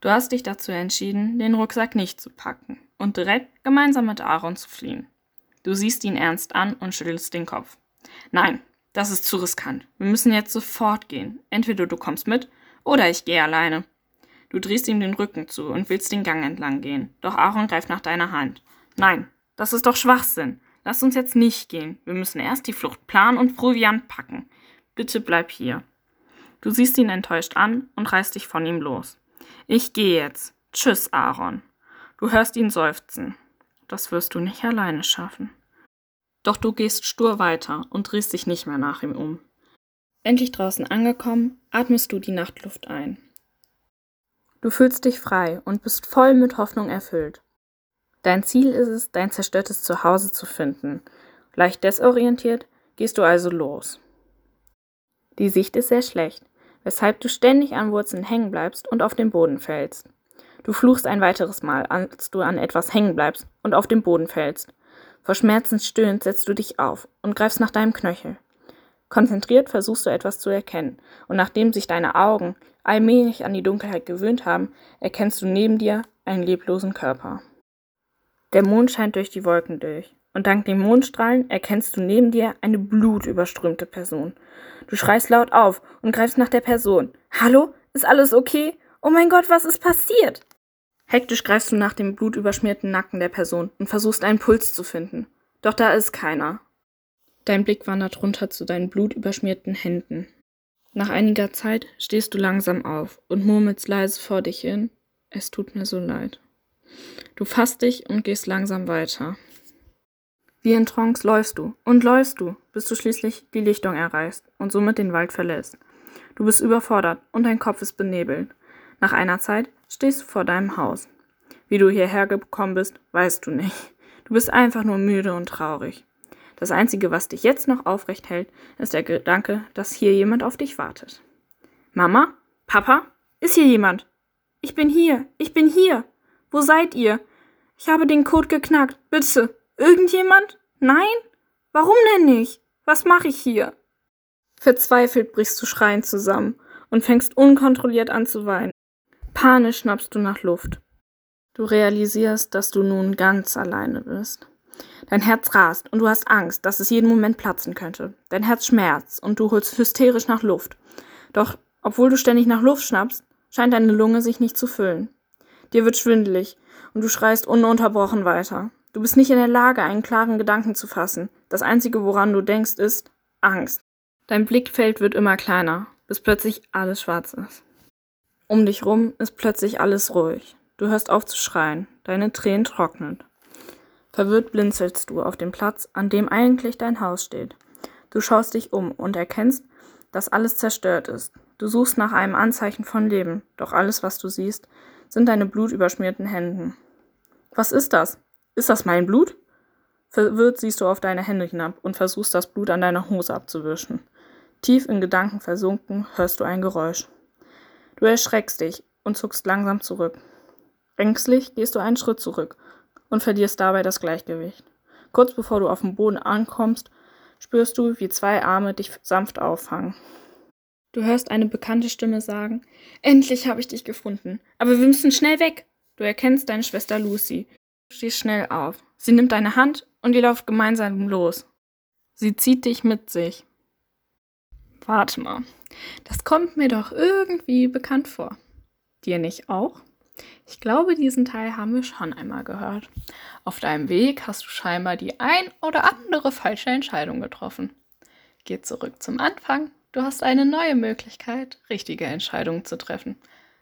Du hast dich dazu entschieden, den Rucksack nicht zu packen und direkt gemeinsam mit Aaron zu fliehen. Du siehst ihn ernst an und schüttelst den Kopf. Nein, das ist zu riskant. Wir müssen jetzt sofort gehen. Entweder du kommst mit oder ich gehe alleine. Du drehst ihm den Rücken zu und willst den Gang entlang gehen. Doch Aaron greift nach deiner Hand. Nein, das ist doch Schwachsinn. Lass uns jetzt nicht gehen. Wir müssen erst die Flucht planen und Proviant packen. Bitte bleib hier. Du siehst ihn enttäuscht an und reißt dich von ihm los. Ich gehe jetzt. Tschüss, Aaron. Du hörst ihn seufzen. Das wirst du nicht alleine schaffen. Doch du gehst stur weiter und drehst dich nicht mehr nach ihm um. Endlich draußen angekommen, atmest du die Nachtluft ein. Du fühlst dich frei und bist voll mit Hoffnung erfüllt. Dein Ziel ist es, dein zerstörtes Zuhause zu finden. Leicht desorientiert gehst du also los. Die Sicht ist sehr schlecht, weshalb du ständig an Wurzeln hängen bleibst und auf den Boden fällst. Du fluchst ein weiteres Mal, als du an etwas hängen bleibst und auf den Boden fällst. Vor Schmerzen stöhnend setzt du dich auf und greifst nach deinem Knöchel. Konzentriert versuchst du etwas zu erkennen, und nachdem sich deine Augen allmählich an die Dunkelheit gewöhnt haben, erkennst du neben dir einen leblosen Körper. Der Mond scheint durch die Wolken durch, und dank den Mondstrahlen erkennst du neben dir eine blutüberströmte Person. Du schreist laut auf und greifst nach der Person. Hallo? Ist alles okay? Oh mein Gott, was ist passiert? Hektisch greifst du nach dem blutüberschmierten Nacken der Person und versuchst einen Puls zu finden. Doch da ist keiner. Dein Blick wandert runter zu deinen blutüberschmierten Händen. Nach einiger Zeit stehst du langsam auf und murmelst leise vor dich hin. Es tut mir so leid. Du fasst dich und gehst langsam weiter. Wie in Trance läufst du und läufst du, bis du schließlich die Lichtung erreichst und somit den Wald verlässt. Du bist überfordert und dein Kopf ist benebelt. Nach einer Zeit stehst du vor deinem Haus. Wie du hierher gekommen bist, weißt du nicht. Du bist einfach nur müde und traurig. Das Einzige, was dich jetzt noch aufrecht hält, ist der Gedanke, dass hier jemand auf dich wartet. Mama? Papa? Ist hier jemand? Ich bin hier. Ich bin hier. Wo seid ihr? Ich habe den Code geknackt. Bitte. Irgendjemand? Nein? Warum denn nicht? Was mache ich hier? Verzweifelt brichst du schreiend zusammen und fängst unkontrolliert an zu weinen. Panisch schnappst du nach Luft. Du realisierst, dass du nun ganz alleine bist. Dein Herz rast und du hast Angst, dass es jeden Moment platzen könnte. Dein Herz schmerzt und du holst hysterisch nach Luft. Doch, obwohl du ständig nach Luft schnappst, scheint deine Lunge sich nicht zu füllen. Dir wird schwindelig und du schreist ununterbrochen weiter. Du bist nicht in der Lage, einen klaren Gedanken zu fassen. Das Einzige, woran du denkst, ist Angst. Dein Blickfeld wird immer kleiner, bis plötzlich alles schwarz ist. Um dich rum ist plötzlich alles ruhig. Du hörst auf zu schreien, deine Tränen trocknen. Verwirrt blinzelst du auf den Platz, an dem eigentlich dein Haus steht. Du schaust dich um und erkennst, dass alles zerstört ist. Du suchst nach einem Anzeichen von Leben, doch alles, was du siehst, sind deine blutüberschmierten Händen. Was ist das? Ist das mein Blut? Verwirrt siehst du auf deine Hände hinab und versuchst das Blut an deiner Hose abzuwischen. Tief in Gedanken versunken hörst du ein Geräusch. Du erschreckst dich und zuckst langsam zurück. Ängstlich gehst du einen Schritt zurück und verlierst dabei das Gleichgewicht. Kurz bevor du auf dem Boden ankommst, spürst du, wie zwei Arme dich sanft auffangen. Du hörst eine bekannte Stimme sagen, Endlich habe ich dich gefunden, aber wir müssen schnell weg. Du erkennst deine Schwester Lucy. Stehst schnell auf. Sie nimmt deine Hand und ihr lauft gemeinsam los. Sie zieht dich mit sich. Warte mal, das kommt mir doch irgendwie bekannt vor. Dir nicht auch? Ich glaube, diesen Teil haben wir schon einmal gehört. Auf deinem Weg hast du scheinbar die ein oder andere falsche Entscheidung getroffen. Geh zurück zum Anfang. Du hast eine neue Möglichkeit, richtige Entscheidungen zu treffen.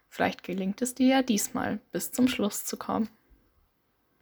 Vielleicht gelingt es dir ja diesmal, bis zum Schluss zu kommen.